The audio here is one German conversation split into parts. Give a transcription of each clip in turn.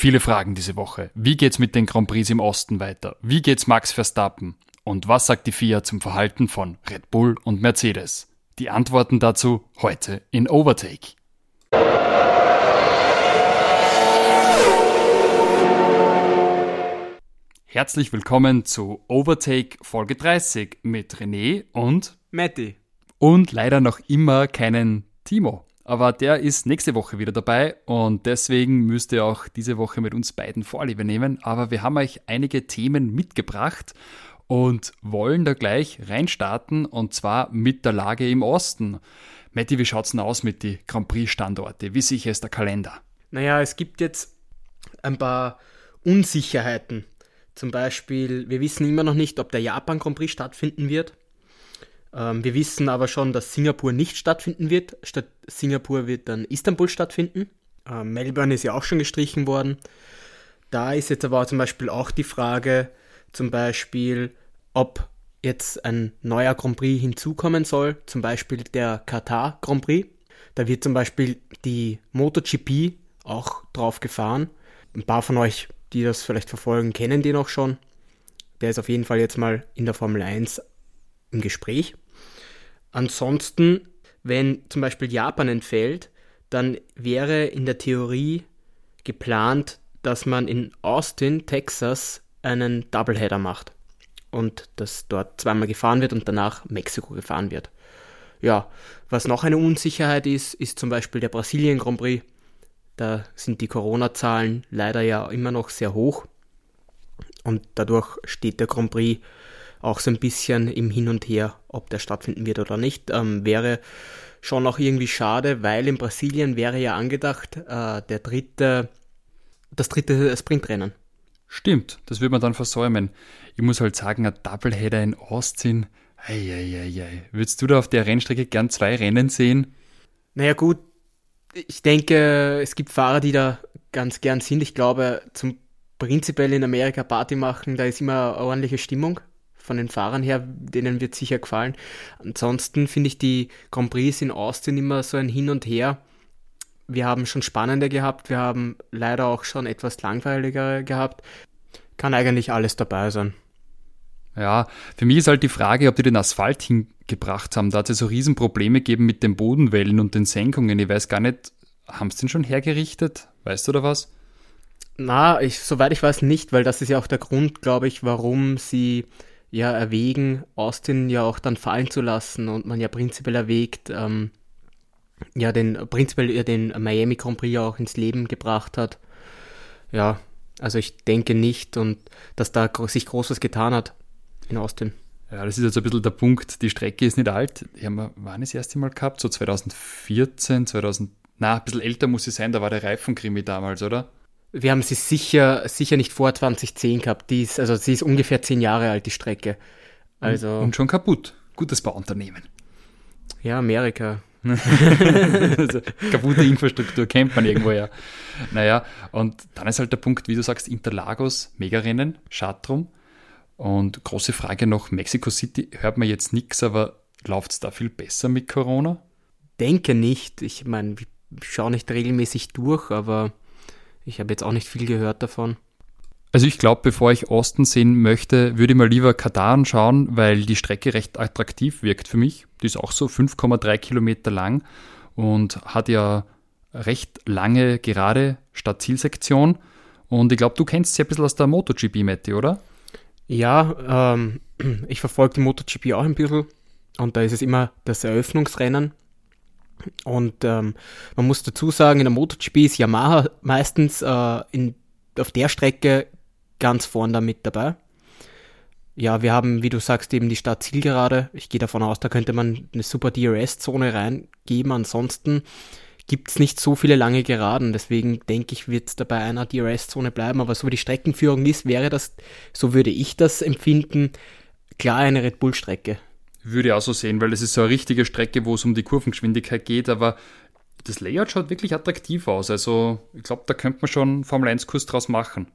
Viele Fragen diese Woche. Wie geht's mit den Grand Prix im Osten weiter? Wie geht's Max Verstappen? Und was sagt die FIA zum Verhalten von Red Bull und Mercedes? Die Antworten dazu heute in Overtake. Herzlich willkommen zu Overtake Folge 30 mit René und Matti. Und leider noch immer keinen Timo. Aber der ist nächste Woche wieder dabei und deswegen müsst ihr auch diese Woche mit uns beiden Vorliebe nehmen. Aber wir haben euch einige Themen mitgebracht und wollen da gleich reinstarten und zwar mit der Lage im Osten. Matti, wie schaut's denn aus mit den Grand Prix-Standorte? Wie sicher ist der Kalender? Naja, es gibt jetzt ein paar Unsicherheiten. Zum Beispiel, wir wissen immer noch nicht, ob der Japan Grand Prix stattfinden wird. Ähm, wir wissen aber schon, dass Singapur nicht stattfinden wird. Statt Singapur wird dann Istanbul stattfinden. Ähm, Melbourne ist ja auch schon gestrichen worden. Da ist jetzt aber zum Beispiel auch die Frage, zum Beispiel, ob jetzt ein neuer Grand Prix hinzukommen soll, zum Beispiel der Katar Grand Prix. Da wird zum Beispiel die MotoGP auch drauf gefahren. Ein paar von euch die das vielleicht verfolgen, kennen den auch schon. Der ist auf jeden Fall jetzt mal in der Formel 1 im Gespräch. Ansonsten, wenn zum Beispiel Japan entfällt, dann wäre in der Theorie geplant, dass man in Austin, Texas, einen Doubleheader macht. Und dass dort zweimal gefahren wird und danach Mexiko gefahren wird. Ja, was noch eine Unsicherheit ist, ist zum Beispiel der Brasilien Grand Prix da sind die Corona-Zahlen leider ja immer noch sehr hoch. Und dadurch steht der Grand Prix auch so ein bisschen im Hin und Her, ob der stattfinden wird oder nicht. Ähm, wäre schon auch irgendwie schade, weil in Brasilien wäre ja angedacht, äh, der dritte, das dritte Sprintrennen. Stimmt, das würde man dann versäumen. Ich muss halt sagen, ein Doubleheader in Austin, eieiei. Würdest du da auf der Rennstrecke gern zwei Rennen sehen? Naja gut, ich denke, es gibt Fahrer, die da ganz gern sind. Ich glaube, zum prinzipiell in Amerika Party machen, da ist immer eine ordentliche Stimmung von den Fahrern her, denen wird sicher gefallen. Ansonsten finde ich die Grand Prix in Austin immer so ein Hin und Her. Wir haben schon spannende gehabt, wir haben leider auch schon etwas langweiligere gehabt. Kann eigentlich alles dabei sein. Ja, für mich ist halt die Frage, ob die den Asphalt hingebracht haben. Da hat es so Riesenprobleme gegeben mit den Bodenwellen und den Senkungen. Ich weiß gar nicht, haben sie den schon hergerichtet? Weißt du da was? Na, ich, soweit ich weiß nicht, weil das ist ja auch der Grund, glaube ich, warum sie ja erwägen, Austin ja auch dann fallen zu lassen und man ja prinzipiell erwägt, ähm, ja, den, prinzipiell ja den Miami Grand Prix auch ins Leben gebracht hat. Ja, also ich denke nicht und dass da sich Großes getan hat in Austin. Ja, das ist jetzt ein bisschen der Punkt. Die Strecke ist nicht alt. Die haben wir, wann das erste Mal gehabt? So 2014, 2000, na, ein bisschen älter muss sie sein. Da war der Reifenkrimi damals, oder? Wir haben sie sicher, sicher nicht vor 2010 gehabt. Die ist, also sie ist ungefähr zehn Jahre alt, die Strecke. Also. Und, schon kaputt. Gutes Bauunternehmen. Ja, Amerika. also, kaputte Infrastruktur kennt man irgendwo ja. Naja, und dann ist halt der Punkt, wie du sagst, Interlagos, Megarennen, schade drum. Und große Frage noch, Mexico City hört man jetzt nichts, aber läuft es da viel besser mit Corona? Denke nicht. Ich meine, ich schaue nicht regelmäßig durch, aber ich habe jetzt auch nicht viel gehört davon. Also ich glaube, bevor ich Osten sehen möchte, würde ich mal lieber Katar anschauen, weil die Strecke recht attraktiv wirkt für mich. Die ist auch so 5,3 Kilometer lang und hat ja recht lange gerade Stadtzielsektion. Und ich glaube, du kennst sie ein bisschen aus der MotoGP, Matti, oder? Ja, ähm, ich verfolge die MotoGP auch ein bisschen und da ist es immer das Eröffnungsrennen. Und ähm, man muss dazu sagen, in der MotoGP ist Yamaha meistens äh, in, auf der Strecke ganz vorn da mit dabei. Ja, wir haben, wie du sagst, eben die Stadt Zielgerade. Ich gehe davon aus, da könnte man eine super DRS-Zone reingeben. Ansonsten gibt es nicht so viele lange Geraden. Deswegen denke ich, wird es da bei einer DRS-Zone bleiben. Aber so wie die Streckenführung ist, wäre das, so würde ich das empfinden, klar eine Red Bull-Strecke. Würde ich auch so sehen, weil es ist so eine richtige Strecke, wo es um die Kurvengeschwindigkeit geht, aber das Layout schaut wirklich attraktiv aus. Also ich glaube, da könnte man schon Formel 1-Kurs draus machen.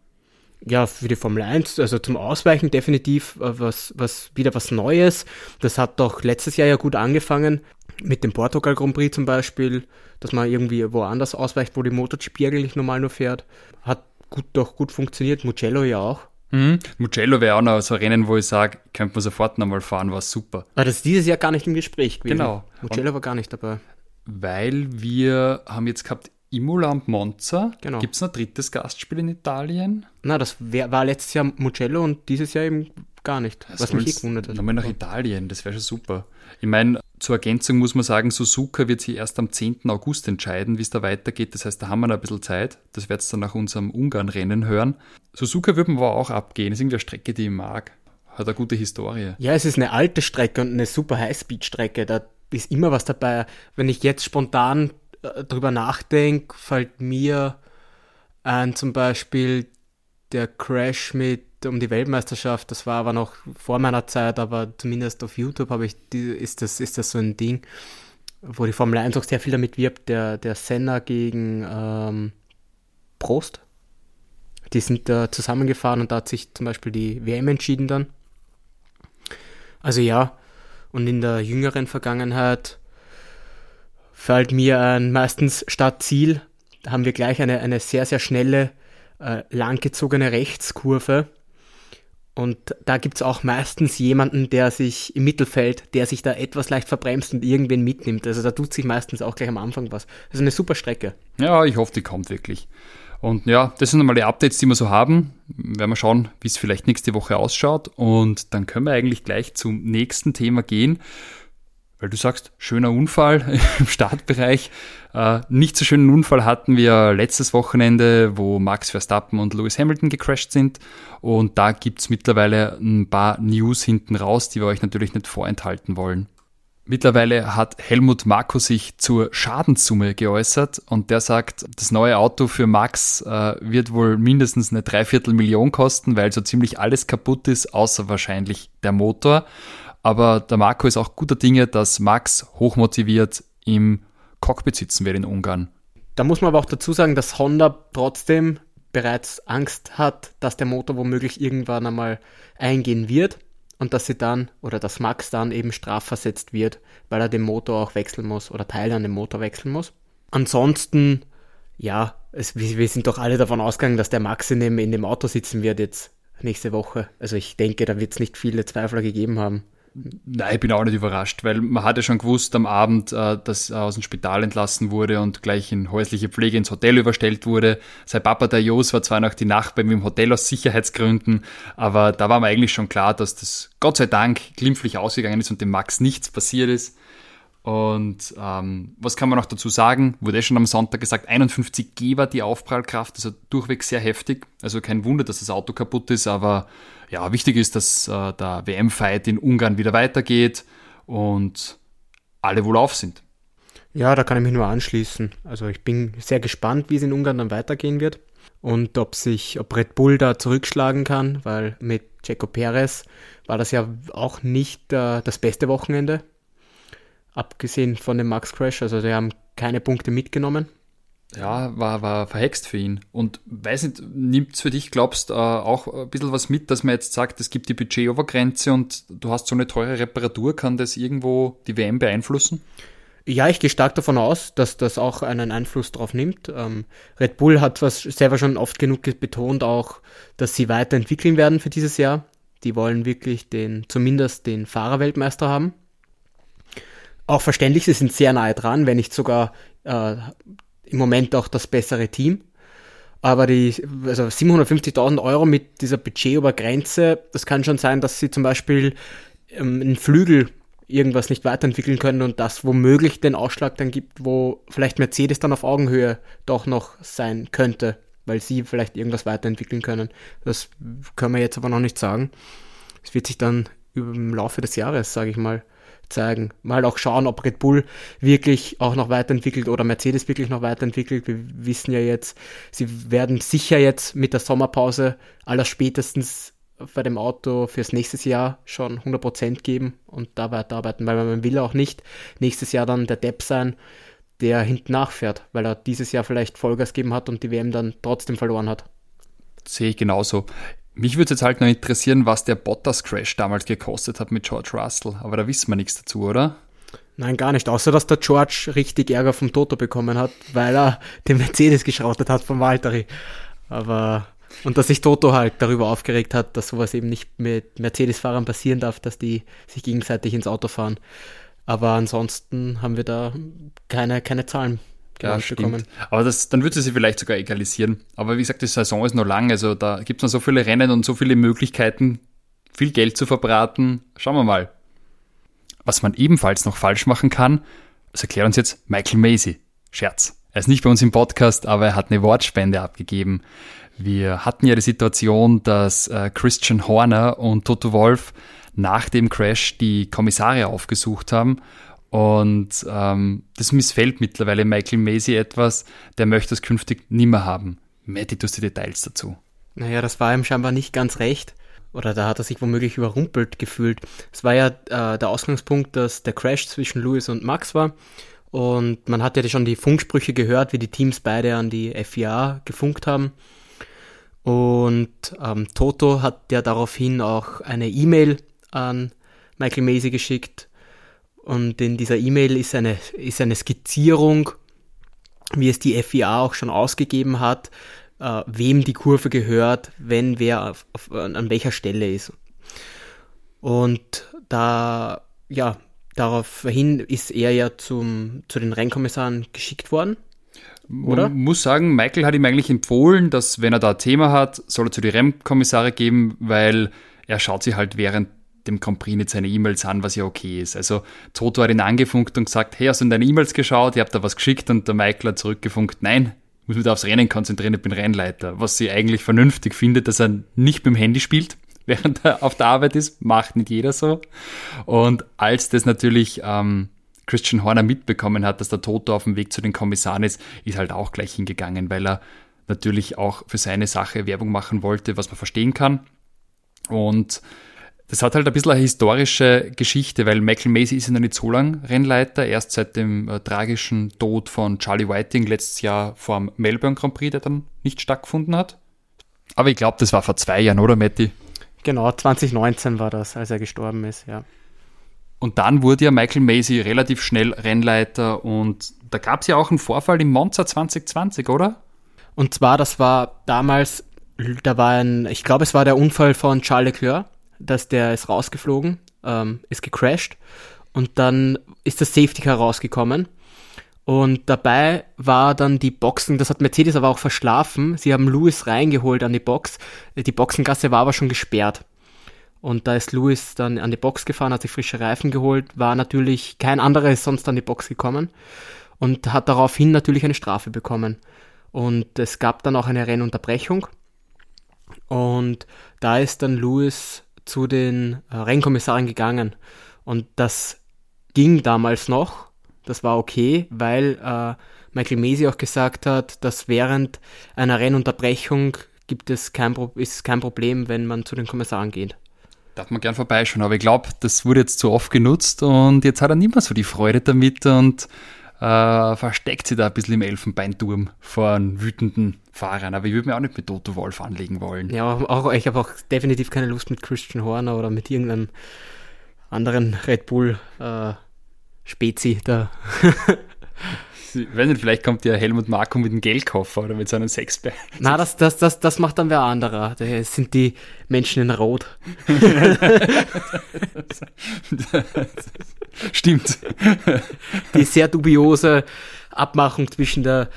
Ja, für die Formel 1, also zum Ausweichen definitiv äh, was, was, wieder was Neues. Das hat doch letztes Jahr ja gut angefangen mit dem Portugal Grand Prix zum Beispiel, dass man irgendwie woanders ausweicht, wo die MotoGP eigentlich normal nur fährt. Hat gut, doch gut funktioniert. Mugello ja auch. Mhm. Mugello wäre auch noch so ein Rennen, wo ich sage, könnte man sofort nochmal fahren, war super. Aber das ist dieses Jahr gar nicht im Gespräch gewesen. Genau. Mugello und war gar nicht dabei. Weil wir haben jetzt gehabt Imola und Monza. Genau. Gibt es noch ein drittes Gastspiel in Italien? Na, das wär, war letztes Jahr Mugello und dieses Jahr eben gar nicht. Das was mich eh gewundert hat. Nochmal nach Italien, das wäre schon super. Ich meine, zur Ergänzung muss man sagen, Suzuka wird sich erst am 10. August entscheiden, wie es da weitergeht. Das heißt, da haben wir noch ein bisschen Zeit. Das wird es dann nach unserem Ungarn-Rennen hören. Suzuka würden wir auch abgehen. Das ist irgendwie eine Strecke, die ich mag. Hat eine gute Historie. Ja, es ist eine alte Strecke und eine super Highspeed-Strecke. Da ist immer was dabei. Wenn ich jetzt spontan äh, drüber nachdenke, fällt mir ein zum Beispiel der Crash mit um die Weltmeisterschaft. Das war aber noch vor meiner Zeit, aber zumindest auf YouTube habe ich die, ist das ist das so ein Ding, wo die Formel 1 auch sehr viel damit wirbt. Der der Senna gegen ähm, Prost. Die sind da zusammengefahren und da hat sich zum Beispiel die WM entschieden dann. Also ja, und in der jüngeren Vergangenheit fällt mir ein meistens statt Ziel, haben wir gleich eine, eine sehr, sehr schnelle, äh, langgezogene Rechtskurve und da gibt es auch meistens jemanden, der sich im Mittelfeld, der sich da etwas leicht verbremst und irgendwen mitnimmt. Also da tut sich meistens auch gleich am Anfang was. Das ist eine super Strecke. Ja, ich hoffe, die kommt wirklich. Und ja, das sind einmal die Updates, die wir so haben. Werden wir schauen, wie es vielleicht nächste Woche ausschaut. Und dann können wir eigentlich gleich zum nächsten Thema gehen weil du sagst, schöner Unfall im Startbereich. Äh, nicht so schönen Unfall hatten wir letztes Wochenende, wo Max Verstappen und Lewis Hamilton gecrashed sind. Und da gibt's mittlerweile ein paar News hinten raus, die wir euch natürlich nicht vorenthalten wollen. Mittlerweile hat Helmut Marko sich zur Schadenssumme geäußert und der sagt, das neue Auto für Max äh, wird wohl mindestens eine Dreiviertelmillion kosten, weil so ziemlich alles kaputt ist, außer wahrscheinlich der Motor. Aber der Marco ist auch guter Dinge, dass Max hochmotiviert im Cockpit sitzen wird in Ungarn. Da muss man aber auch dazu sagen, dass Honda trotzdem bereits Angst hat, dass der Motor womöglich irgendwann einmal eingehen wird und dass sie dann oder dass Max dann eben strafversetzt wird, weil er den Motor auch wechseln muss oder Teile an dem Motor wechseln muss. Ansonsten, ja, es, wir sind doch alle davon ausgegangen, dass der Max in dem, in dem Auto sitzen wird jetzt nächste Woche. Also ich denke, da wird es nicht viele Zweifler gegeben haben. Nein, ich bin auch nicht überrascht, weil man hatte schon gewusst am Abend, äh, dass er aus dem Spital entlassen wurde und gleich in häusliche Pflege ins Hotel überstellt wurde. Sein Papa, der Jos, war zwar noch die Nacht bei mir im Hotel aus Sicherheitsgründen, aber da war mir eigentlich schon klar, dass das Gott sei Dank glimpflich ausgegangen ist und dem Max nichts passiert ist. Und ähm, was kann man noch dazu sagen? Wurde eh schon am Sonntag gesagt, 51 G war die Aufprallkraft, also durchweg sehr heftig. Also kein Wunder, dass das Auto kaputt ist, aber ja, wichtig ist, dass äh, der WM-Fight in Ungarn wieder weitergeht und alle wohlauf sind. Ja, da kann ich mich nur anschließen. Also ich bin sehr gespannt, wie es in Ungarn dann weitergehen wird und ob sich, ob Red Bull da zurückschlagen kann, weil mit Checo Perez war das ja auch nicht äh, das beste Wochenende abgesehen von dem Max Crash. Also die haben keine Punkte mitgenommen. Ja, war, war verhext für ihn. Und weiß nicht, nimmt es für dich, glaubst äh, auch ein bisschen was mit, dass man jetzt sagt, es gibt die Budgetobergrenze und du hast so eine teure Reparatur, kann das irgendwo die WM beeinflussen? Ja, ich gehe stark davon aus, dass das auch einen Einfluss drauf nimmt. Ähm, Red Bull hat was selber schon oft genug betont, auch, dass sie weiterentwickeln werden für dieses Jahr. Die wollen wirklich den, zumindest den Fahrerweltmeister haben auch verständlich, sie sind sehr nahe dran, wenn nicht sogar äh, im Moment auch das bessere Team. Aber die also 750.000 Euro mit dieser Budgetobergrenze, das kann schon sein, dass sie zum Beispiel ähm, einen Flügel irgendwas nicht weiterentwickeln können und das womöglich den Ausschlag dann gibt, wo vielleicht Mercedes dann auf Augenhöhe doch noch sein könnte, weil sie vielleicht irgendwas weiterentwickeln können. Das können wir jetzt aber noch nicht sagen. Es wird sich dann im Laufe des Jahres, sage ich mal, zeigen. Mal auch schauen, ob Red Bull wirklich auch noch weiterentwickelt oder Mercedes wirklich noch weiterentwickelt. Wir wissen ja jetzt, sie werden sicher jetzt mit der Sommerpause aller spätestens bei dem Auto fürs nächste Jahr schon 100% geben und da weiterarbeiten, weil man will auch nicht nächstes Jahr dann der Depp sein, der hinten nachfährt, weil er dieses Jahr vielleicht Vollgas gegeben hat und die WM dann trotzdem verloren hat. Sehe ich genauso. Mich würde jetzt halt noch interessieren, was der Bottas-Crash damals gekostet hat mit George Russell. Aber da wissen wir nichts dazu, oder? Nein, gar nicht. Außer, dass der George richtig Ärger vom Toto bekommen hat, weil er den Mercedes geschrautet hat von Valtteri. Aber und dass sich Toto halt darüber aufgeregt hat, dass sowas eben nicht mit Mercedes-Fahrern passieren darf, dass die sich gegenseitig ins Auto fahren. Aber ansonsten haben wir da keine, keine Zahlen ja, bekommen. Aber das, dann würde sie vielleicht sogar egalisieren. Aber wie gesagt, die Saison ist noch lang, also da gibt es noch so viele Rennen und so viele Möglichkeiten, viel Geld zu verbraten. Schauen wir mal. Was man ebenfalls noch falsch machen kann, das erklärt uns jetzt Michael Macy. Scherz. Er ist nicht bei uns im Podcast, aber er hat eine Wortspende abgegeben. Wir hatten ja die Situation, dass äh, Christian Horner und Toto Wolf nach dem Crash die Kommissare aufgesucht haben. Und ähm, das missfällt mittlerweile Michael Macy etwas. Der möchte es künftig nimmer haben. Matty, du hast die Details dazu. Naja, das war ihm scheinbar nicht ganz recht. Oder da hat er sich womöglich überrumpelt gefühlt. Es war ja äh, der Ausgangspunkt, dass der Crash zwischen Lewis und Max war. Und man hat ja schon die Funksprüche gehört, wie die Teams beide an die FIA gefunkt haben. Und ähm, Toto hat ja daraufhin auch eine E-Mail an Michael Macy geschickt. Und in dieser E-Mail ist eine, ist eine Skizzierung, wie es die FIA auch schon ausgegeben hat, äh, wem die Kurve gehört, wenn wer auf, auf, an welcher Stelle ist. Und da, ja, daraufhin ist er ja zum, zu den Rennkommissaren geschickt worden. Oder? Man muss sagen, Michael hat ihm eigentlich empfohlen, dass wenn er da ein Thema hat, soll er zu den Rennkommissare geben, weil er schaut sich halt während dem Prix nicht seine E-Mails an, was ja okay ist. Also Toto hat ihn angefunkt und gesagt, hey, hast du in deine E-Mails geschaut? Ich habe da was geschickt und der Michael hat zurückgefunkt, nein, muss mich da aufs Rennen konzentrieren, ich bin Rennleiter. Was sie eigentlich vernünftig findet, dass er nicht mit dem Handy spielt, während er auf der Arbeit ist, macht nicht jeder so. Und als das natürlich ähm, Christian Horner mitbekommen hat, dass der Toto auf dem Weg zu den Kommissaren ist, ist halt auch gleich hingegangen, weil er natürlich auch für seine Sache Werbung machen wollte, was man verstehen kann. Und das hat halt ein bisschen eine historische Geschichte, weil Michael Macy ist ja noch nicht so lang Rennleiter, erst seit dem äh, tragischen Tod von Charlie Whiting letztes Jahr vor dem Melbourne Grand Prix, der dann nicht stattgefunden hat. Aber ich glaube, das war vor zwei Jahren, oder Matti? Genau, 2019 war das, als er gestorben ist, ja. Und dann wurde ja Michael Macy relativ schnell Rennleiter und da gab es ja auch einen Vorfall im Monza 2020, oder? Und zwar, das war damals, da war ein, ich glaube, es war der Unfall von Charles Leclerc dass der ist rausgeflogen, ähm, ist gecrashed und dann ist das Safety Car rausgekommen. Und dabei war dann die Boxen, das hat Mercedes aber auch verschlafen. Sie haben Lewis reingeholt an die Box. Die Boxengasse war aber schon gesperrt. Und da ist Lewis dann an die Box gefahren, hat sich frische Reifen geholt, war natürlich kein anderer ist sonst an die Box gekommen und hat daraufhin natürlich eine Strafe bekommen. Und es gab dann auch eine Rennunterbrechung. Und da ist dann Lewis zu den äh, Rennkommissaren gegangen. Und das ging damals noch. Das war okay, weil äh, Michael Mesi auch gesagt hat, dass während einer Rennunterbrechung gibt es kein, ist kein Problem, wenn man zu den Kommissaren geht. Darf man gern vorbeischauen, aber ich glaube, das wurde jetzt zu oft genutzt und jetzt hat er nicht mehr so die Freude damit und äh, versteckt sich da ein bisschen im Elfenbeinturm vor einem wütenden Fahrern. Aber ich würde mir auch nicht mit Toto Wolf anlegen wollen. Ja, auch, ich habe auch definitiv keine Lust mit Christian Horner oder mit irgendeinem anderen Red Bull äh, Spezi da. ich weiß nicht, vielleicht kommt ja Helmut Marko mit einem Geldkoffer oder mit seinem Sexbär. Na, das, das, das, das macht dann wer anderer. Das sind die Menschen in Rot. Stimmt. Die sehr dubiose Abmachung zwischen der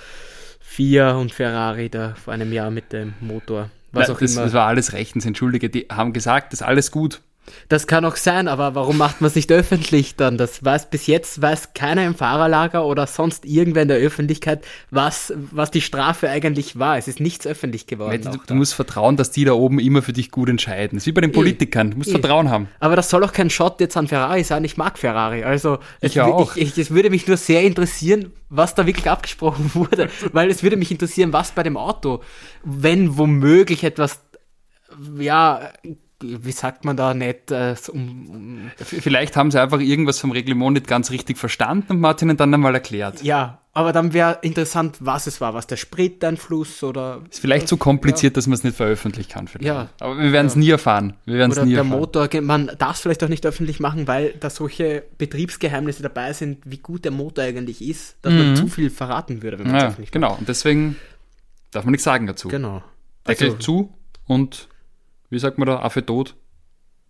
FIA und Ferrari da vor einem Jahr mit dem Motor. Was Nein, auch das, immer. das war alles rechtens, entschuldige. Die haben gesagt, das ist alles gut. Das kann auch sein, aber warum macht man es nicht öffentlich dann? Das weiß bis jetzt weiß keiner im Fahrerlager oder sonst irgendwer in der Öffentlichkeit, was, was die Strafe eigentlich war. Es ist nichts öffentlich geworden. Du, du musst vertrauen, dass die da oben immer für dich gut entscheiden. Das ist wie bei den Politikern. Du musst I. Vertrauen haben. Aber das soll auch kein Shot jetzt an Ferrari sein. Ich mag Ferrari. Also ich es, auch. Ich, ich, es würde mich nur sehr interessieren, was da wirklich abgesprochen wurde, weil es würde mich interessieren, was bei dem Auto, wenn womöglich etwas ja wie sagt man da nicht, äh, um, um Vielleicht haben sie einfach irgendwas vom Reglement nicht ganz richtig verstanden und Martin dann einmal erklärt. Ja, aber dann wäre interessant, was es war. Was der Spriteinfluss oder. Ist vielleicht zu so kompliziert, ja. dass man es nicht veröffentlichen kann. Vielleicht. Ja. Aber wir werden es ja. nie erfahren. Wir werden es nie der erfahren. Motor, man darf es vielleicht auch nicht öffentlich machen, weil da solche Betriebsgeheimnisse dabei sind, wie gut der Motor eigentlich ist, dass mhm. man zu viel verraten würde, wenn man es ja, öffentlich Genau, und deswegen darf man nichts sagen dazu. Genau. Deckel also, zu und wie sagt man da, Affe tot?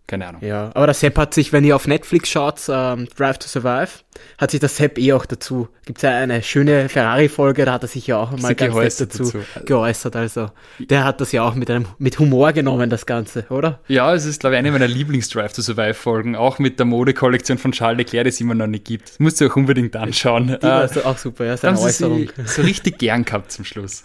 Keine Ahnung. Ja, aber der Sepp hat sich, wenn ihr auf Netflix schaut, ähm, Drive to Survive, hat sich der Sepp eh auch dazu. Gibt es ja eine schöne Ferrari-Folge, da hat er sich ja auch mal ganz geäußert dazu, dazu, geäußert. Also der hat das ja auch mit einem mit Humor genommen, das Ganze, oder? Ja, es ist, glaube ich, eine meiner Lieblings-Drive to Survive-Folgen, auch mit der Modekollektion von Charles Leclerc, die es immer noch nicht gibt. Das musst du auch unbedingt anschauen. Die war äh, auch super, ja, seine Äußerung. So richtig gern gehabt zum Schluss.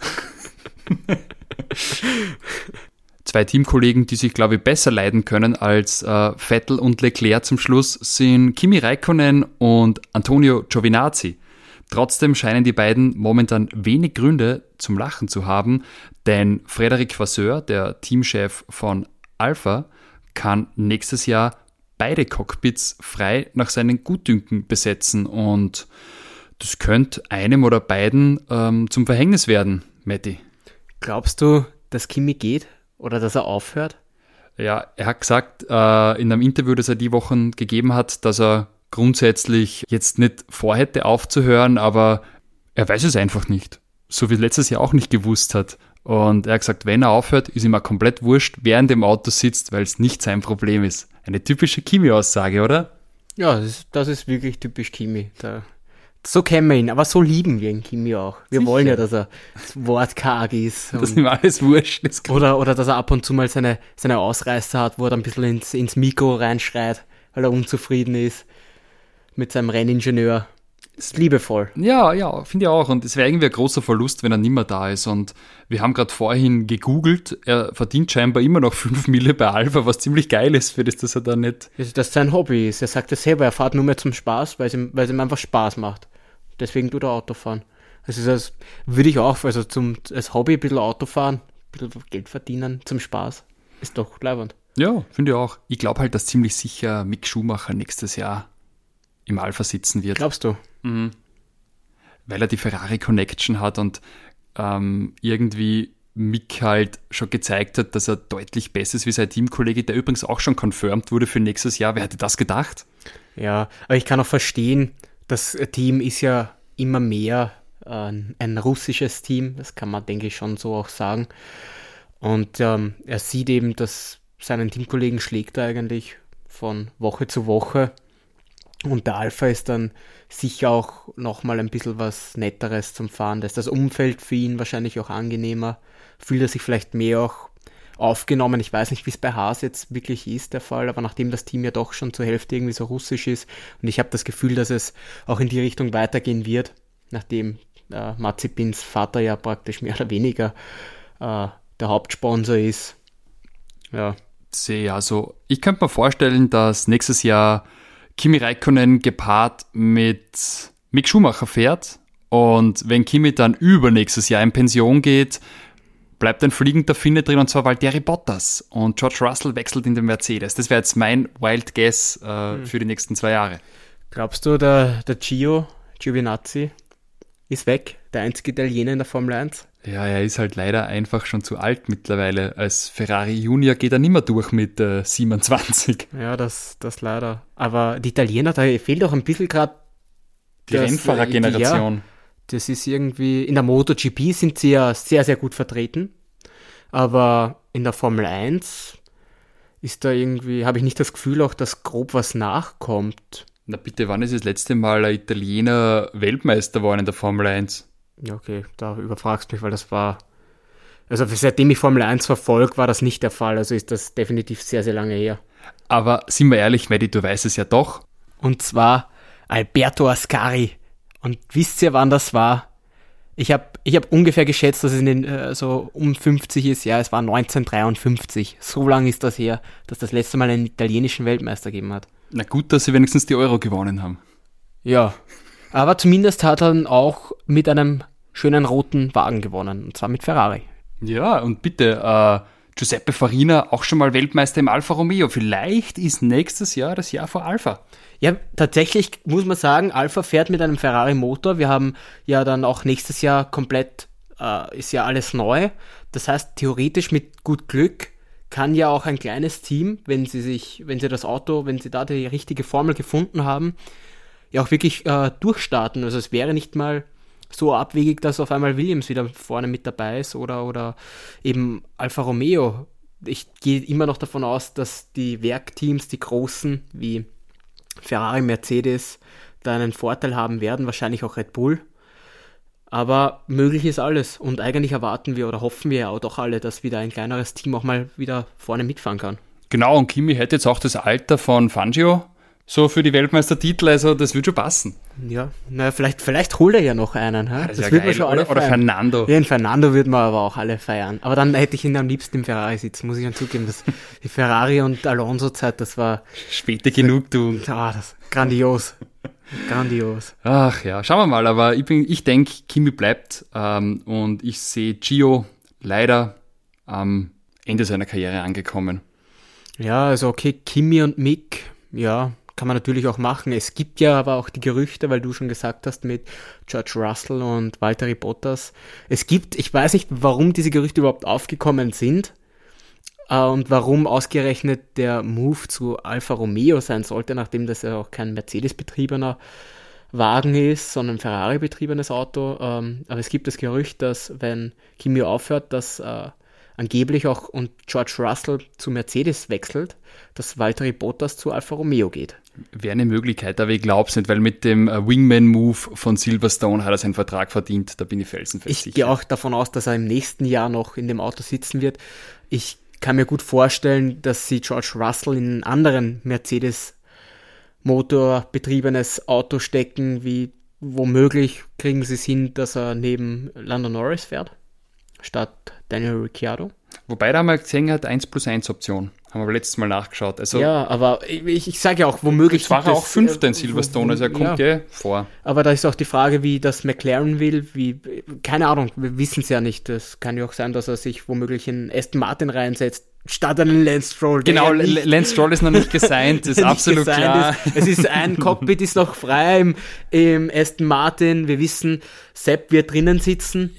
Zwei Teamkollegen, die sich, glaube ich, besser leiden können als äh, Vettel und Leclerc zum Schluss, sind Kimi Räikkönen und Antonio Giovinazzi. Trotzdem scheinen die beiden momentan wenig Gründe zum Lachen zu haben, denn Frederic Vasseur, der Teamchef von Alpha, kann nächstes Jahr beide Cockpits frei nach seinen Gutdünken besetzen und das könnte einem oder beiden ähm, zum Verhängnis werden, Matti. Glaubst du, dass Kimi geht? Oder dass er aufhört? Ja, er hat gesagt äh, in einem Interview, das er die Wochen gegeben hat, dass er grundsätzlich jetzt nicht vorhätte aufzuhören, aber er weiß es einfach nicht. So wie letztes Jahr auch nicht gewusst hat. Und er hat gesagt, wenn er aufhört, ist ihm auch komplett wurscht, wer in dem Auto sitzt, weil es nicht sein Problem ist. Eine typische Kimi-Aussage, oder? Ja, das ist, das ist wirklich typisch Kimi. Da so kennen wir ihn, aber so lieben wir ihn, Kimi auch. Wir Sicher. wollen ja, dass er wortkarg ist. Dass ihm alles wurscht ist. Oder, oder dass er ab und zu mal seine, seine Ausreißer hat, wo er dann ein bisschen ins, ins Mikro reinschreit, weil er unzufrieden ist mit seinem Renningenieur. Ist liebevoll. Ja, ja, finde ich auch. Und es wäre irgendwie ein großer Verlust, wenn er nicht mehr da ist. Und wir haben gerade vorhin gegoogelt, er verdient scheinbar immer noch 5 Mille bei Alpha, was ziemlich geil ist für das, dass er da nicht. Dass das sein Hobby ist. Er sagt es selber, er fährt nur mehr zum Spaß, weil es ihm, weil es ihm einfach Spaß macht. Deswegen tut er Autofahren. Also das würde ich auch, also zum, als Hobby ein bisschen Autofahren, ein bisschen Geld verdienen zum Spaß. Ist doch leibend. Ja, finde ich auch. Ich glaube halt, dass ziemlich sicher Mick Schumacher nächstes Jahr im Alpha sitzen wird. Glaubst du? Mhm. Weil er die Ferrari Connection hat und ähm, irgendwie Mick halt schon gezeigt hat, dass er deutlich besser ist wie sein Teamkollege, der übrigens auch schon confirmed wurde für nächstes Jahr. Wer hätte das gedacht? Ja, aber ich kann auch verstehen, das Team ist ja immer mehr äh, ein russisches Team, das kann man, denke ich, schon so auch sagen. Und ähm, er sieht eben, dass seinen Teamkollegen schlägt er eigentlich von Woche zu Woche. Und der Alpha ist dann sicher auch nochmal ein bisschen was Netteres zum Fahren. Da ist das Umfeld für ihn wahrscheinlich auch angenehmer. Fühlt er sich vielleicht mehr auch aufgenommen. Ich weiß nicht, wie es bei Haas jetzt wirklich ist, der Fall, aber nachdem das Team ja doch schon zur Hälfte irgendwie so russisch ist und ich habe das Gefühl, dass es auch in die Richtung weitergehen wird, nachdem äh, Mazepins Vater ja praktisch mehr oder weniger äh, der Hauptsponsor ist. Ja. Sehe, also ich könnte mir vorstellen, dass nächstes Jahr Kimi Räikkönen gepaart mit Mick Schumacher fährt und wenn Kimi dann übernächstes Jahr in Pension geht, bleibt ein fliegender Finne drin und zwar Valtteri Bottas und George Russell wechselt in den Mercedes. Das wäre jetzt mein Wild Guess äh, mhm. für die nächsten zwei Jahre. Glaubst du, der, der Gio Giovinazzi ist weg, der einzige Italiener in der Formel 1? Ja, er ist halt leider einfach schon zu alt mittlerweile. Als Ferrari Junior geht er nicht mehr durch mit äh, 27. Ja, das, das leider. Aber die Italiener, da fehlt auch ein bisschen gerade die Rennfahrergeneration. Ja, das ist irgendwie, in der MotoGP sind sie ja sehr, sehr gut vertreten. Aber in der Formel 1 ist da irgendwie, habe ich nicht das Gefühl auch, dass grob was nachkommt. Na bitte, wann ist das letzte Mal ein Italiener Weltmeister geworden in der Formel 1? Ja, okay, da überfragst du mich, weil das war. Also seitdem ich Formel 1 verfolge, war das nicht der Fall. Also ist das definitiv sehr, sehr lange her. Aber sind wir ehrlich, Medi, du weißt es ja doch. Und zwar Alberto Ascari und wisst ihr, wann das war? Ich habe ich hab ungefähr geschätzt, dass es in den, äh, so um 50 ist. Ja, es war 1953. So lange ist das her, dass das letzte Mal einen italienischen Weltmeister gegeben hat. Na gut, dass sie wenigstens die Euro gewonnen haben. Ja, aber zumindest hat er dann auch mit einem schönen roten Wagen gewonnen, und zwar mit Ferrari. Ja, und bitte, äh, Giuseppe Farina auch schon mal Weltmeister im Alfa Romeo. Vielleicht ist nächstes Jahr das Jahr vor Alpha. Ja, tatsächlich muss man sagen, Alpha fährt mit einem Ferrari Motor. Wir haben ja dann auch nächstes Jahr komplett, äh, ist ja alles neu. Das heißt, theoretisch mit gut Glück kann ja auch ein kleines Team, wenn sie sich, wenn sie das Auto, wenn sie da die richtige Formel gefunden haben, ja auch wirklich äh, durchstarten. Also es wäre nicht mal so abwegig, dass auf einmal Williams wieder vorne mit dabei ist oder, oder eben Alfa Romeo. Ich gehe immer noch davon aus, dass die Werkteams, die großen wie Ferrari, Mercedes, da einen Vorteil haben werden, wahrscheinlich auch Red Bull. Aber möglich ist alles. Und eigentlich erwarten wir oder hoffen wir ja auch doch alle, dass wieder ein kleineres Team auch mal wieder vorne mitfahren kann. Genau, und Kimi hätte jetzt auch das Alter von Fangio so für die Weltmeistertitel, also das würde schon passen. Ja, naja, vielleicht, vielleicht holt er ja noch einen. Ha? Das, das wird man schon alle oder, oder Fernando. Ja, den Fernando würden wir aber auch alle feiern. Aber dann hätte ich ihn am liebsten im Ferrari sitzen, muss ich dann zugeben. Das, die Ferrari und Alonso-Zeit, das war. Späte Genugtuung. Ah, das grandios. Grandios. Ach ja, schauen wir mal. Aber ich, bin, ich denke, Kimi bleibt ähm, und ich sehe Gio leider am Ende seiner Karriere angekommen. Ja, also okay, Kimi und Mick, ja, kann man natürlich auch machen. Es gibt ja aber auch die Gerüchte, weil du schon gesagt hast, mit George Russell und Valtteri Bottas. Es gibt, ich weiß nicht, warum diese Gerüchte überhaupt aufgekommen sind äh, und warum ausgerechnet der Move zu Alfa Romeo sein sollte, nachdem das ja auch kein Mercedes-betriebener Wagen ist, sondern Ferrari-betriebenes Auto. Ähm, aber es gibt das Gerücht, dass wenn Kimi aufhört, dass äh, angeblich auch und George Russell zu Mercedes wechselt, dass Valtteri Bottas zu Alfa Romeo geht. Wäre eine Möglichkeit, aber ich glaube es nicht, weil mit dem äh, Wingman-Move von Silverstone hat er seinen Vertrag verdient, da bin ich felsenfest ich sicher. Ich gehe auch davon aus, dass er im nächsten Jahr noch in dem Auto sitzen wird. Ich kann mir gut vorstellen, dass sie George Russell in einen anderen Mercedes motorbetriebenes Auto stecken, wie womöglich kriegen sie es hin, dass er neben Lando Norris fährt, statt Daniel Ricciardo. Wobei da mal gesehen hat, 1 plus 1 Option. Haben wir letztes Mal nachgeschaut. Also, ja, aber ich, ich sage ja auch, womöglich. Es war auch Fünfter in Silverstone, also er kommt ja. ja. vor. Aber da ist auch die Frage, wie das McLaren will, wie, keine Ahnung, wir wissen es ja nicht. Es kann ja auch sein, dass er sich womöglich in Aston Martin reinsetzt, statt einen Lance Stroll. Genau, ja Lance Stroll ist noch nicht gesigned, ist absolut klar. Ist. Es ist ein Cockpit ist noch frei im, im Aston Martin. Wir wissen, Sepp wird drinnen sitzen.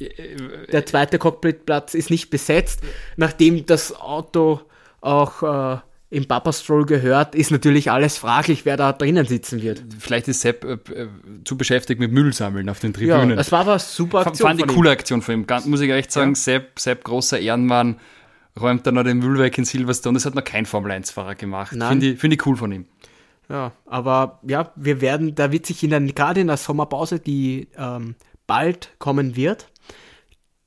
Der zweite Cockpitplatz ist nicht besetzt, nachdem das Auto auch äh, im Papa Stroll gehört, ist natürlich alles fraglich, wer da drinnen sitzen wird. Vielleicht ist Sepp äh, äh zu beschäftigt mit Müll sammeln auf den Tribünen. Ja, das war aber super Aktion. Fand die coole Aktion von ihm. Ganz, muss ich echt sagen, ja. Sepp, Sepp, großer Ehrenmann, räumt dann noch den Müll weg in Silverstone. Das hat noch kein Formel-1-Fahrer gemacht. Finde ich, find ich cool von ihm. Ja, aber ja, wir werden, da wird sich in der, gerade in der Sommerpause, die ähm, bald kommen wird,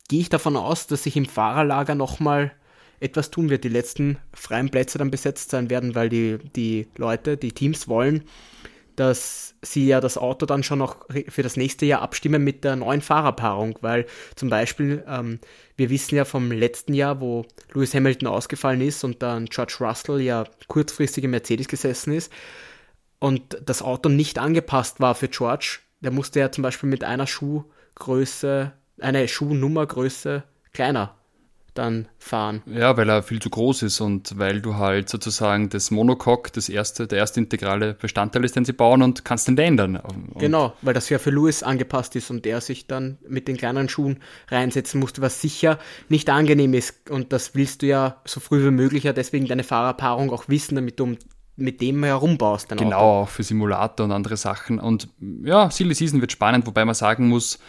gehe ich davon aus, dass sich im Fahrerlager nochmal etwas tun wird, die letzten freien Plätze dann besetzt sein werden, weil die, die Leute, die Teams wollen, dass sie ja das Auto dann schon noch für das nächste Jahr abstimmen mit der neuen Fahrerpaarung, weil zum Beispiel, ähm, wir wissen ja vom letzten Jahr, wo Lewis Hamilton ausgefallen ist und dann George Russell ja kurzfristig im Mercedes gesessen ist und das Auto nicht angepasst war für George, der musste ja zum Beispiel mit einer Schuhgröße, eine Schuhnummergröße kleiner dann fahren. Ja, weil er viel zu groß ist und weil du halt sozusagen das Monocoque, das erste, der erste integrale Bestandteil ist, den sie bauen und kannst den ändern. Und genau, weil das ja für Lewis angepasst ist und der sich dann mit den kleineren Schuhen reinsetzen musste, was sicher nicht angenehm ist. Und das willst du ja so früh wie möglich ja deswegen deine Fahrerpaarung auch wissen, damit du mit dem herumbaust. Dann genau, auch. auch für Simulator und andere Sachen. Und ja, Silly Season wird spannend, wobei man sagen muss,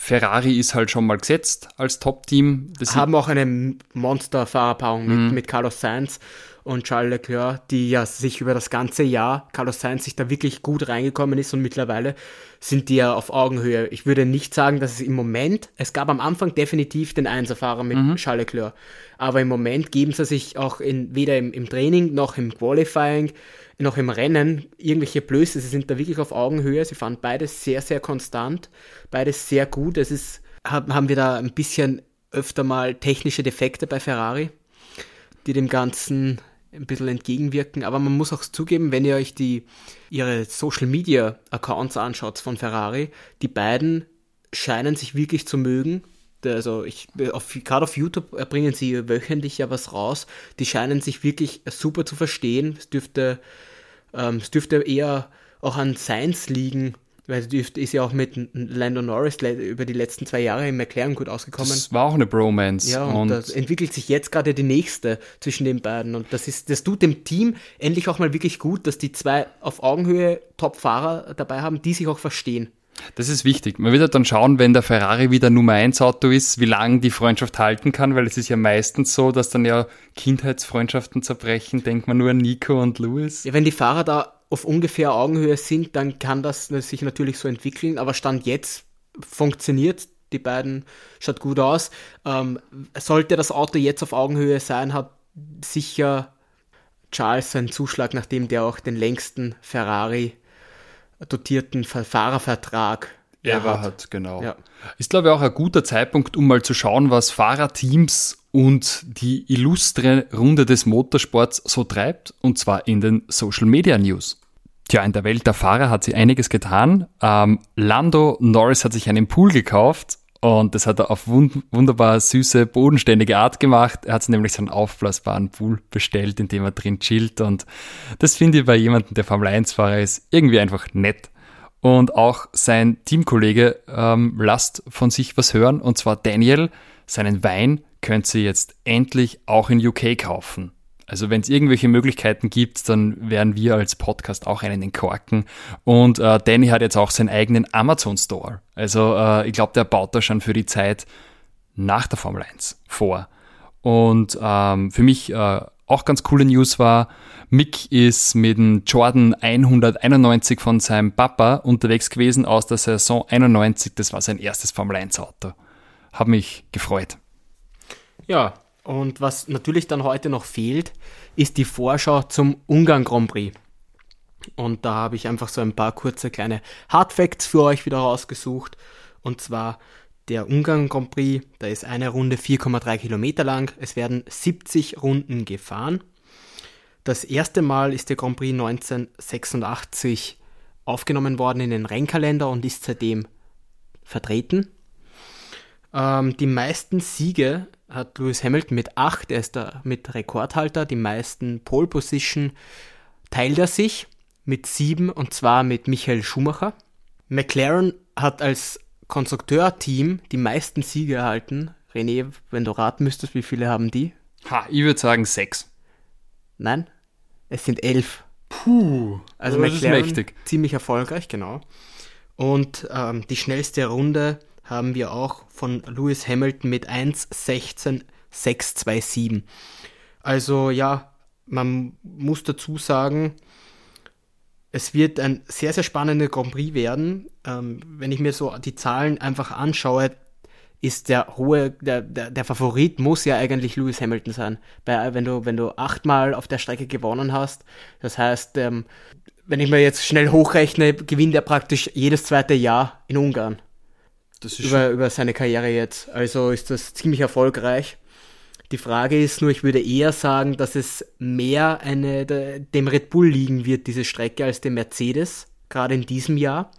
Ferrari ist halt schon mal gesetzt als Top-Team. Haben auch eine Monster-Fahrerpaarung mit, mhm. mit Carlos Sainz und Charles Leclerc, die ja sich über das ganze Jahr, Carlos Sainz sich da wirklich gut reingekommen ist und mittlerweile sind die ja auf Augenhöhe. Ich würde nicht sagen, dass es im Moment, es gab am Anfang definitiv den Einserfahrer mit mhm. Charles Leclerc, aber im Moment geben sie sich auch in, weder im, im Training noch im Qualifying noch im Rennen irgendwelche Blöße. Sie sind da wirklich auf Augenhöhe. Sie fahren beides sehr, sehr konstant, beides sehr gut. Es ist, haben wir da ein bisschen öfter mal technische Defekte bei Ferrari, die dem Ganzen ein bisschen entgegenwirken. Aber man muss auch zugeben, wenn ihr euch die, ihre Social Media Accounts anschaut von Ferrari, die beiden scheinen sich wirklich zu mögen. Also ich, auf, gerade auf YouTube bringen sie wöchentlich ja was raus. Die scheinen sich wirklich super zu verstehen. Es dürfte, ähm, es dürfte eher auch an Science liegen, weil es ist ja auch mit Lando Norris über die letzten zwei Jahre im McLaren gut ausgekommen. Das war auch eine Bromance. Ja, und, und das entwickelt sich jetzt gerade die nächste zwischen den beiden. Und das ist, das tut dem Team endlich auch mal wirklich gut, dass die zwei auf Augenhöhe Top-Fahrer dabei haben, die sich auch verstehen. Das ist wichtig. Man wird halt dann schauen, wenn der Ferrari wieder Nummer 1 Auto ist, wie lange die Freundschaft halten kann, weil es ist ja meistens so, dass dann ja Kindheitsfreundschaften zerbrechen. Denkt man nur an Nico und Lewis. Ja, wenn die Fahrer da auf ungefähr Augenhöhe sind, dann kann das sich natürlich so entwickeln, aber Stand jetzt funktioniert die beiden, schaut gut aus. Ähm, sollte das Auto jetzt auf Augenhöhe sein, hat sicher Charles seinen Zuschlag, nachdem der auch den längsten Ferrari dotierten Fahrervertrag ever hat. Genau. Ja. Ist, glaube ich, auch ein guter Zeitpunkt, um mal zu schauen, was Fahrerteams und die illustre Runde des Motorsports so treibt, und zwar in den Social Media News. Tja, in der Welt der Fahrer hat sie einiges getan. Ähm, Lando Norris hat sich einen Pool gekauft und das hat er auf wund wunderbar süße, bodenständige Art gemacht. Er hat nämlich so einen aufblasbaren Pool bestellt, in dem er drin chillt. Und das finde ich bei jemandem, der Formel 1-Fahrer ist, irgendwie einfach nett. Und auch sein Teamkollege ähm, lasst von sich was hören. Und zwar Daniel, seinen Wein könnt ihr jetzt endlich auch in UK kaufen. Also wenn es irgendwelche Möglichkeiten gibt, dann werden wir als Podcast auch einen entkorken. Und äh, Danny hat jetzt auch seinen eigenen Amazon Store. Also äh, ich glaube, der baut da schon für die Zeit nach der Formel 1 vor. Und ähm, für mich äh, auch ganz coole News war, Mick ist mit dem Jordan 191 von seinem Papa unterwegs gewesen aus der Saison 91. Das war sein erstes Formel 1 Auto. Hab mich gefreut. Ja, und was natürlich dann heute noch fehlt, ist die Vorschau zum Ungarn Grand Prix. Und da habe ich einfach so ein paar kurze kleine Hardfacts für euch wieder rausgesucht. Und zwar der Ungarn Grand Prix, da ist eine Runde 4,3 Kilometer lang. Es werden 70 Runden gefahren. Das erste Mal ist der Grand Prix 1986 aufgenommen worden in den Rennkalender und ist seitdem vertreten. Ähm, die meisten Siege hat Lewis Hamilton mit 8, er ist da mit Rekordhalter, die meisten Pole Position teilt er sich mit 7 und zwar mit Michael Schumacher. McLaren hat als Konstrukteurteam die meisten Siege erhalten. René, wenn du raten müsstest, wie viele haben die? Ha, ich würde sagen 6. Nein, es sind 11. Puh, also McLaren ziemlich erfolgreich, genau. Und ähm, die schnellste Runde haben wir auch von Lewis Hamilton mit 1.16.627. Also ja, man muss dazu sagen, es wird ein sehr, sehr spannender Grand Prix werden. Ähm, wenn ich mir so die Zahlen einfach anschaue, ist der hohe, der, der, der Favorit muss ja eigentlich Lewis Hamilton sein. Bei, wenn, du, wenn du achtmal auf der Strecke gewonnen hast, das heißt, ähm, wenn ich mir jetzt schnell hochrechne, gewinnt er praktisch jedes zweite Jahr in Ungarn über, über seine Karriere jetzt. Also ist das ziemlich erfolgreich. Die Frage ist nur, ich würde eher sagen, dass es mehr eine, dem Red Bull liegen wird, diese Strecke, als dem Mercedes, gerade in diesem Jahr.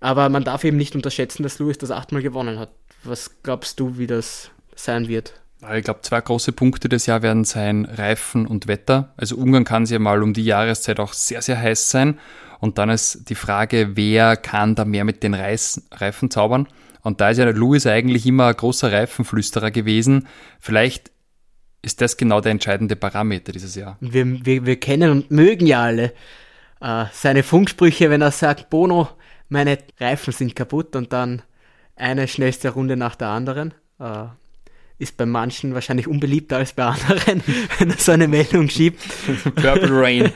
Aber man darf eben nicht unterschätzen, dass Lewis das achtmal gewonnen hat. Was glaubst du, wie das sein wird? Ich glaube, zwei große Punkte des Jahr werden sein Reifen und Wetter. Also Ungarn kann es ja mal um die Jahreszeit auch sehr, sehr heiß sein. Und dann ist die Frage, wer kann da mehr mit den Reis, Reifen zaubern? Und da ist ja Lewis eigentlich immer ein großer Reifenflüsterer gewesen. Vielleicht ist das genau der entscheidende Parameter dieses Jahr. Wir, wir, wir kennen und mögen ja alle äh, seine Funksprüche, wenn er sagt, Bono, meine Reifen sind kaputt und dann eine schnellste Runde nach der anderen. Äh, ist bei manchen wahrscheinlich unbeliebter als bei anderen, wenn er so eine Meldung schiebt. Purple Rain.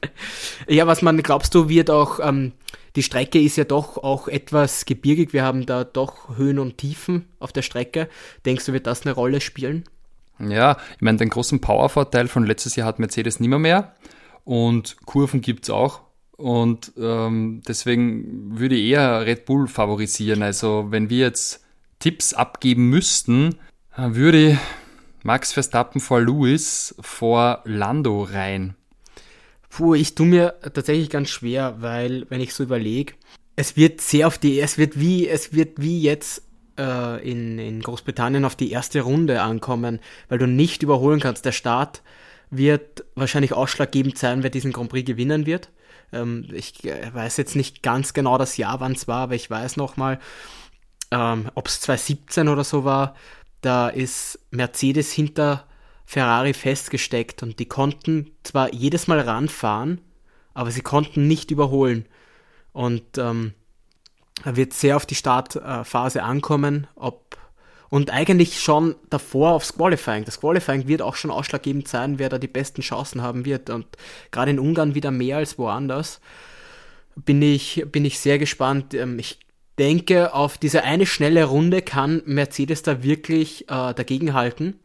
ja, was man, glaubst du, wird auch, ähm, die Strecke ist ja doch auch etwas gebirgig, wir haben da doch Höhen und Tiefen auf der Strecke. Denkst du, wird das eine Rolle spielen? Ja, ich meine, den großen Powervorteil von letztes Jahr hat Mercedes nimmer mehr und Kurven gibt es auch. Und ähm, deswegen würde ich eher Red Bull favorisieren. Also wenn wir jetzt Tipps abgeben müssten, würde Max Verstappen vor Lewis vor Lando rein. Puh, ich tue mir tatsächlich ganz schwer, weil wenn ich so überlege, es wird sehr auf die, es wird wie, es wird wie jetzt äh, in, in Großbritannien auf die erste Runde ankommen, weil du nicht überholen kannst. Der Start wird wahrscheinlich ausschlaggebend sein, wer diesen Grand Prix gewinnen wird. Ähm, ich äh, weiß jetzt nicht ganz genau das Jahr, wann es war, aber ich weiß noch mal, ähm, ob es 2017 oder so war, da ist Mercedes hinter Ferrari festgesteckt und die konnten zwar jedes Mal ranfahren, aber sie konnten nicht überholen. Und ähm, wird sehr auf die Startphase ankommen, ob und eigentlich schon davor aufs Qualifying. Das Qualifying wird auch schon ausschlaggebend sein, wer da die besten Chancen haben wird. Und gerade in Ungarn wieder mehr als woanders. Bin ich, bin ich sehr gespannt. Ähm, ich denke, auf diese eine schnelle Runde kann Mercedes da wirklich äh, dagegenhalten,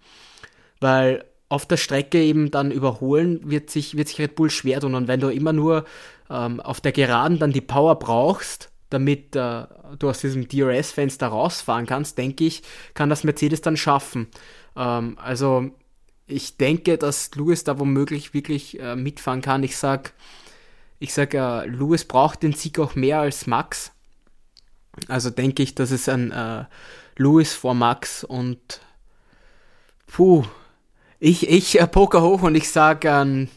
weil auf der Strecke eben dann überholen wird sich, wird sich Red Bull schwer tun. Und wenn du immer nur ähm, auf der Geraden dann die Power brauchst, damit äh, du aus diesem DRS-Fenster rausfahren kannst, denke ich, kann das Mercedes dann schaffen. Ähm, also ich denke, dass Lewis da womöglich wirklich äh, mitfahren kann. Ich sag, ich sag, äh, Lewis braucht den Sieg auch mehr als Max. Also denke ich, dass es ein äh, Lewis vor Max und puh, ich, ich äh, poker hoch und ich sage ähm,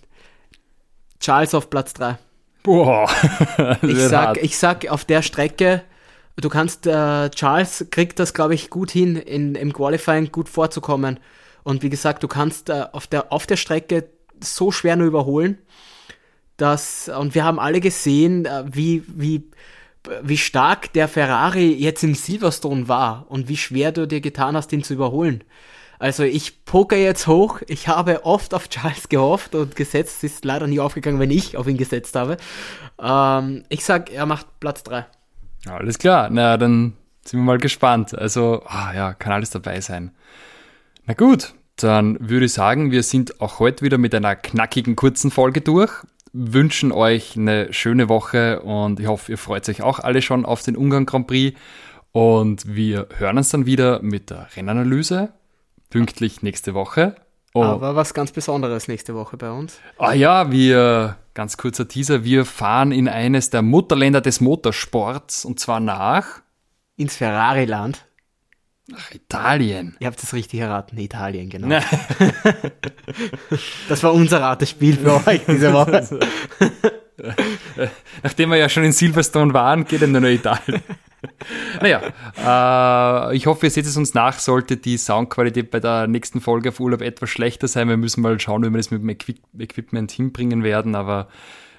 Charles auf Platz 3. Boah. ich, sag, ich sag auf der Strecke, du kannst, äh, Charles kriegt das, glaube ich, gut hin, in, im Qualifying gut vorzukommen. Und wie gesagt, du kannst äh, auf, der, auf der Strecke so schwer nur überholen, dass, und wir haben alle gesehen, äh, wie, wie, wie stark der Ferrari jetzt im Silverstone war und wie schwer du dir getan hast, ihn zu überholen. Also ich poker jetzt hoch. Ich habe oft auf Charles gehofft und gesetzt. Ist leider nie aufgegangen, wenn ich auf ihn gesetzt habe. Ähm, ich sag, er macht Platz 3. Alles klar. Na, dann sind wir mal gespannt. Also, oh ja, kann alles dabei sein. Na gut, dann würde ich sagen, wir sind auch heute wieder mit einer knackigen kurzen Folge durch. Wünschen euch eine schöne Woche und ich hoffe, ihr freut euch auch alle schon auf den Ungarn Grand Prix. Und wir hören uns dann wieder mit der Rennanalyse pünktlich nächste Woche. Oh. Aber was ganz Besonderes nächste Woche bei uns. Ah ja, wir, ganz kurzer Teaser, wir fahren in eines der Mutterländer des Motorsports und zwar nach ins Ferrari-Land. Nach Italien. Ihr habt es richtig erraten, Italien, genau. das war unser Ratespiel für euch diese Woche. Nachdem wir ja schon in Silverstone waren, geht er nur nach Italien. naja, äh, ich hoffe, ihr seht es uns nach. Sollte die Soundqualität bei der nächsten Folge auf Urlaub etwas schlechter sein, wir müssen mal schauen, wie wir das mit dem Equi Equipment hinbringen werden. Aber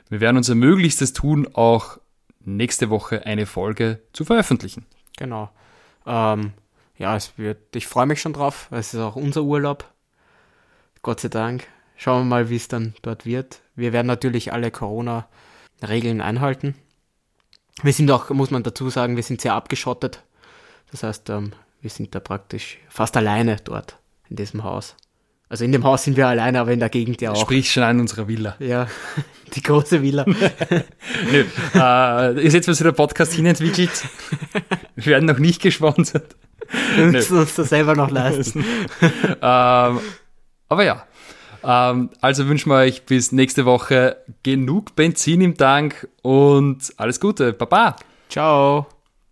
wir werden unser Möglichstes tun, auch nächste Woche eine Folge zu veröffentlichen. Genau. Ähm, ja, es wird, ich freue mich schon drauf. Es ist auch unser Urlaub. Gott sei Dank. Schauen wir mal, wie es dann dort wird. Wir werden natürlich alle Corona-Regeln einhalten. Wir sind auch, muss man dazu sagen, wir sind sehr abgeschottet. Das heißt, ähm, wir sind da praktisch fast alleine dort in diesem Haus. Also in dem Haus sind wir alleine, aber in der Gegend ja auch. Sprich schon an unserer Villa. Ja, die große Villa. Nö, äh, ihr seht, was der Podcast hinentwickelt. Wir werden noch nicht gesponsert. Wir müssen uns das selber noch leisten. ähm, aber ja, ähm, also wünschen wir euch bis nächste Woche genug Benzin im Tank und alles Gute. Baba. Ciao.